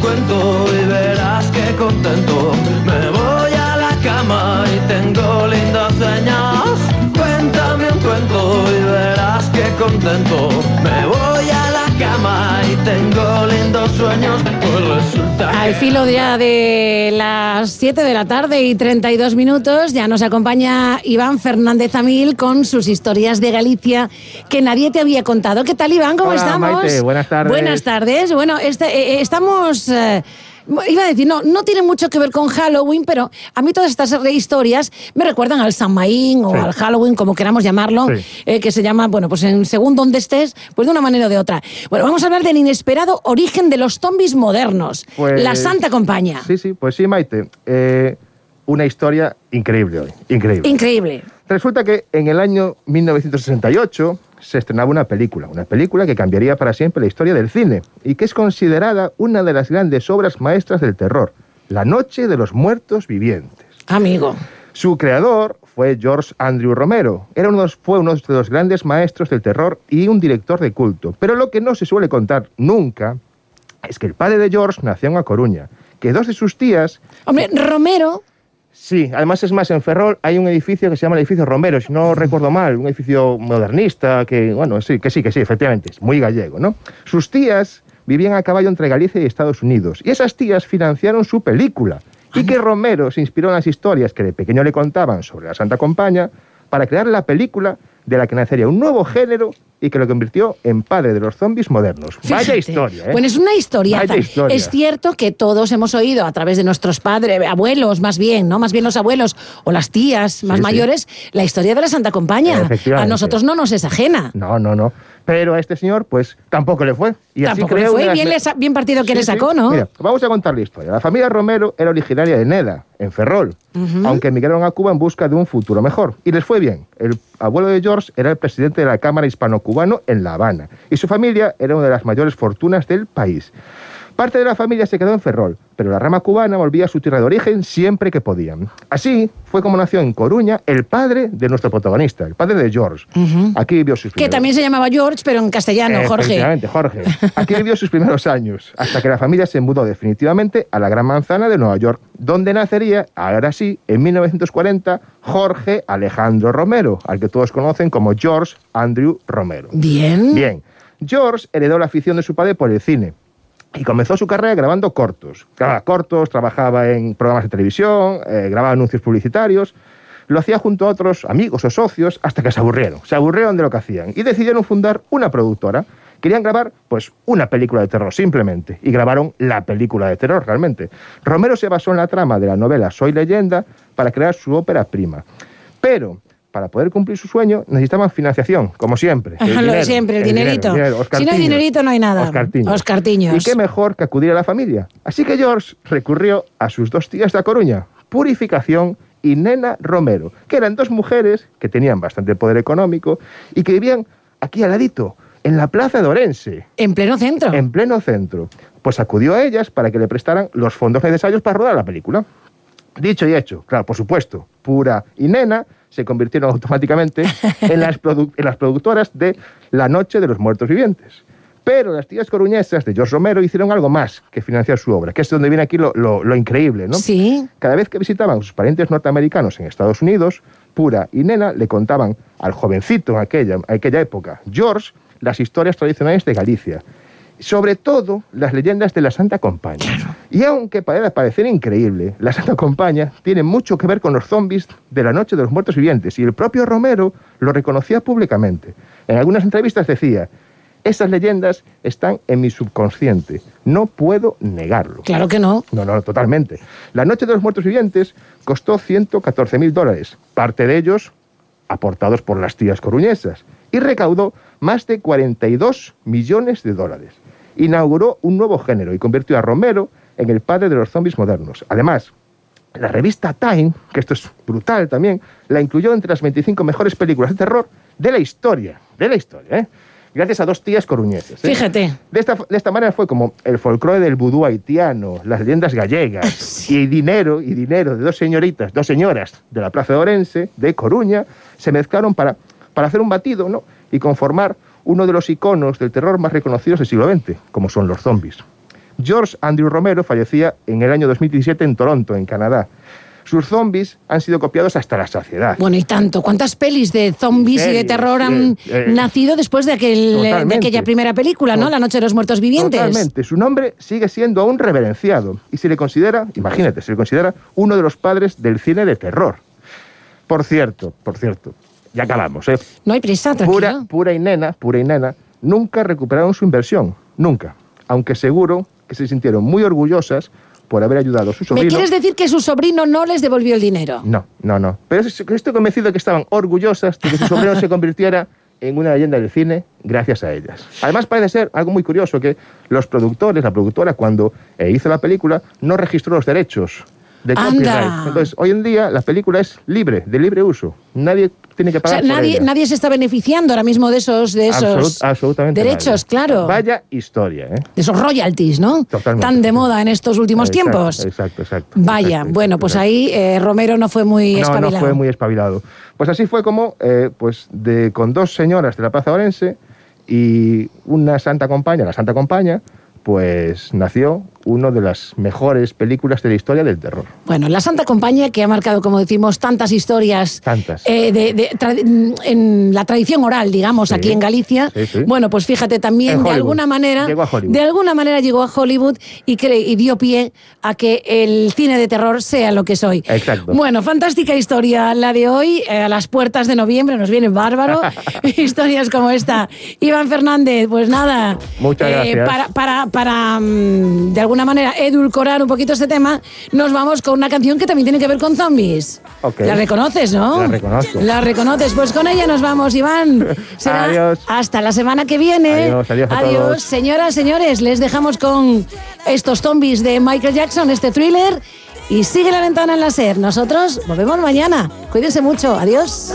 cuento y verás que contento. Me voy a la cama y tengo lindas señas. Cuéntame un cuento y verás que contento. Me voy a cama y tengo lindos sueños. Pues resulta Al filo ya de las 7 de la tarde y 32 minutos ya nos acompaña Iván Fernández Amil con sus historias de Galicia que nadie te había contado. ¿Qué tal Iván? ¿Cómo Hola, estamos? Maite, buenas tardes. Buenas tardes. Bueno, este, eh, eh, estamos... eh, Iba a decir, no, no tiene mucho que ver con Halloween, pero a mí todas estas historias me recuerdan al San Maín o Sí. al Halloween, como queramos llamarlo, Sí. eh, que se llama, bueno, pues en según donde estés, pues de una manera o de otra. Bueno, vamos a hablar del inesperado origen de los zombies modernos. Pues- La Santa Compañía. Sí, sí, pues sí, Maite. Eh, una historia increíble hoy, increíble. Increíble. Resulta que en el año 1968 se estrenaba una película, una película que cambiaría para siempre la historia del cine y que es considerada una de las grandes obras maestras del terror, La Noche de los Muertos Vivientes. Amigo. Su creador fue George Andrew Romero. Era uno de los- fue uno de los grandes maestros del terror y un director de culto. Pero lo que no se suele contar nunca es que el padre de George nació en A Coruña, que dos de sus tías Hombre, Romero, Sí, además es más, en Ferrol hay un edificio que se llama el edificio Romero, si no recuerdo mal, un edificio modernista, que, bueno, sí, que sí, que sí, efectivamente, es muy gallego, ¿no? Sus tías vivían a caballo entre Galicia y Estados Unidos, y esas tías financiaron su película, y que Romero se inspiró en las historias que de pequeño le contaban sobre la Santa Compaña para crear la película de la que nacería un nuevo género y que lo convirtió en padre de los zombies modernos. Vaya Fíjate. historia, ¿eh? Bueno, es una historia. Vaya historia. Es cierto que todos hemos oído a través de nuestros padres, abuelos más bien, ¿no? Más bien los abuelos o las tías más Sí, sí. mayores, la historia de la Santa Compañía. A nosotros no nos es ajena. No, no, no. Pero a este señor, pues, tampoco le fue. Y así Tampoco le creó fue. las Bien le- le partido que Sí, le sacó, ¿no? Mira, vamos a contar la historia. La familia Romero era originaria de Neda, en Ferrol, aunque emigraron a Cuba en busca de un futuro mejor. Y les fue bien. El abuelo de George era el presidente de la Cámara Hispano-Cubano en La Habana. Y su familia era una de las mayores fortunas del país. Parte de la familia se quedó en Ferrol, pero la rama cubana volvía a su tierra de origen siempre que podían. Así fue como nació en Coruña el padre de nuestro protagonista, el padre de George. Aquí vivió sus Que primeros- también se llamaba George, pero en castellano, Jorge. Efectivamente, Jorge. Aquí vivió sus primeros años, hasta que la familia se mudó definitivamente a la Gran Manzana de Nueva York, donde nacería, ahora sí, en 1940, Jorge Alejandro Romero, al que todos conocen como George Andrew Romero. Bien. Bien, George heredó la afición de su padre por el cine. Y comenzó su carrera grabando cortos. Grababa cortos, trabajaba en programas de televisión, eh, grababa anuncios publicitarios. Lo hacía junto a otros amigos o socios hasta que se aburrieron. Se aburrieron de lo que hacían y decidieron fundar una productora. Querían grabar, pues, una película de terror, simplemente. Y grabaron la película de terror, realmente. Romero se basó en la trama de la novela Soy leyenda para crear su ópera prima. Pero, para poder cumplir su sueño, necesitaban financiación, como siempre. Lo de siempre, el dinerito. dinero, Si no hay dinerito, no hay nada. Oscartiños. Oscartiños. Y qué mejor que acudir a la familia. Así que George recurrió a sus dos tías de A Coruña, Purificación y Nena Romero, que eran dos mujeres que tenían bastante poder económico y que vivían aquí al ladito, en la plaza de Orense, En pleno centro. en pleno centro. Pues acudió a ellas para que le prestaran los fondos necesarios para rodar la película. Dicho y hecho, claro, por supuesto, Pura y Nena se convirtieron automáticamente en las, produ- en las productoras de La Noche de los Muertos Vivientes. Pero las tías coruñesas de George Romero hicieron algo más que financiar su obra, que es donde viene aquí lo, lo- lo increíble, ¿no? Sí. Cada vez que visitaban a sus parientes norteamericanos en Estados Unidos, Pura y Nena le contaban al jovencito en aquella, en aquella época, George, las historias tradicionales de Galicia. Sobre todo las leyendas de la Santa Compañía. Y aunque pueda parecer increíble, la Santa Compañía tiene mucho que ver con los zombies de la Noche de los Muertos Vivientes y el propio Romero lo reconocía públicamente. En algunas entrevistas decía, esas leyendas están en mi subconsciente, no puedo negarlo. Claro que no. No, no, totalmente. La Noche de los Muertos Vivientes costó 114 mil dólares, parte de ellos aportados por las tías coruñesas, y recaudó más de 42 millones de dólares. Inauguró un nuevo género y convirtió a Romero en el padre de los zombies modernos. Además, la revista Time, que esto es brutal también, la incluyó entre las 25 mejores películas de terror de la historia. De la historia, ¿eh? Gracias a dos tías coruñesas. ¿eh? Fíjate. De esta, de esta manera fue como el folclore del vudú haitiano, las leyendas gallegas y dinero y dinero de dos señoritas, dos señoras de la Plaza de Orense, de Coruña, se mezclaron para, para hacer un batido ¿no? y conformar uno de los iconos del terror más reconocidos del siglo XX, como son los zombies. George Andrew Romero fallecía en el año 2017 en Toronto, en Canadá. Sus zombies han sido copiados hasta la saciedad. Bueno, y tanto. ¿Cuántas pelis de zombies y de terror han sí, eh, nacido después de, aquel, de aquella primera película, ¿no? La Noche de los Muertos Vivientes. Totalmente. Su nombre sigue siendo aún reverenciado y se le considera, imagínate, se le considera uno de los padres del cine de terror. Por cierto, por cierto, ya acabamos, ¿eh? No hay prisa, tranquilo. Pura, pura y nena, pura y nena, nunca recuperaron su inversión, nunca. Aunque seguro que se sintieron muy orgullosas por haber ayudado a su ¿Me sobrino. quieres decir que su sobrino no les devolvió el dinero? No, no, no. Pero es- estoy convencido de que estaban orgullosas de que su sobrino se convirtiera en una leyenda del cine gracias a ellas. Además parece ser algo muy curioso que los productores, la productora, cuando hizo la película, no registró los derechos de Anda. copyright. Entonces, hoy en día la película es libre, de libre uso. Nadie tiene que O sea, pagar por nadie, ella. nadie se está beneficiando ahora mismo de esos, de esos Absolut- absolutamente derechos, nadie. claro. Vaya historia, ¿eh? De esos royalties, ¿no? Totalmente. Tan de moda en estos últimos Exacto, tiempos. Exacto, exacto. Vaya, Exacto, bueno, exacto, pues ahí eh, Romero no fue muy no, espabilado. no fue muy espabilado. Pues así fue como, eh, pues de, con dos señoras de la Plaza Orense y una santa compañía, la santa compañía, pues nació una de las mejores películas de la historia del terror. Bueno, la Santa Compañía que ha marcado, como decimos, tantas historias Tantas. eh, de, de tra- en la tradición oral, digamos, Sí, aquí en Galicia. sí, sí. Bueno, pues fíjate también de alguna manera, Llegó a Hollywood. de alguna manera llegó a Hollywood y, y dio pie a que el cine de terror sea lo que soy. Exacto. Bueno, fantástica historia la de hoy, eh, a las puertas de noviembre, nos viene bárbaro. Historias como esta. Iván Fernández, pues nada. eh, Muchas gracias. Para, para, para mm, de alguna manera, edulcorar un poquito este tema, nos vamos con una canción que también tiene que ver con zombies. La reconoces, ¿no? La reconozco. La reconoces. Pues con ella nos vamos, Iván. Será Adiós. hasta la semana que viene. Adiós, adiós a todos. Señoras, señores, les dejamos con estos zombies de Michael Jackson, este thriller. Y sigue la ventana en la SER. Nosotros volvemos mañana. Cuídense mucho. Adiós.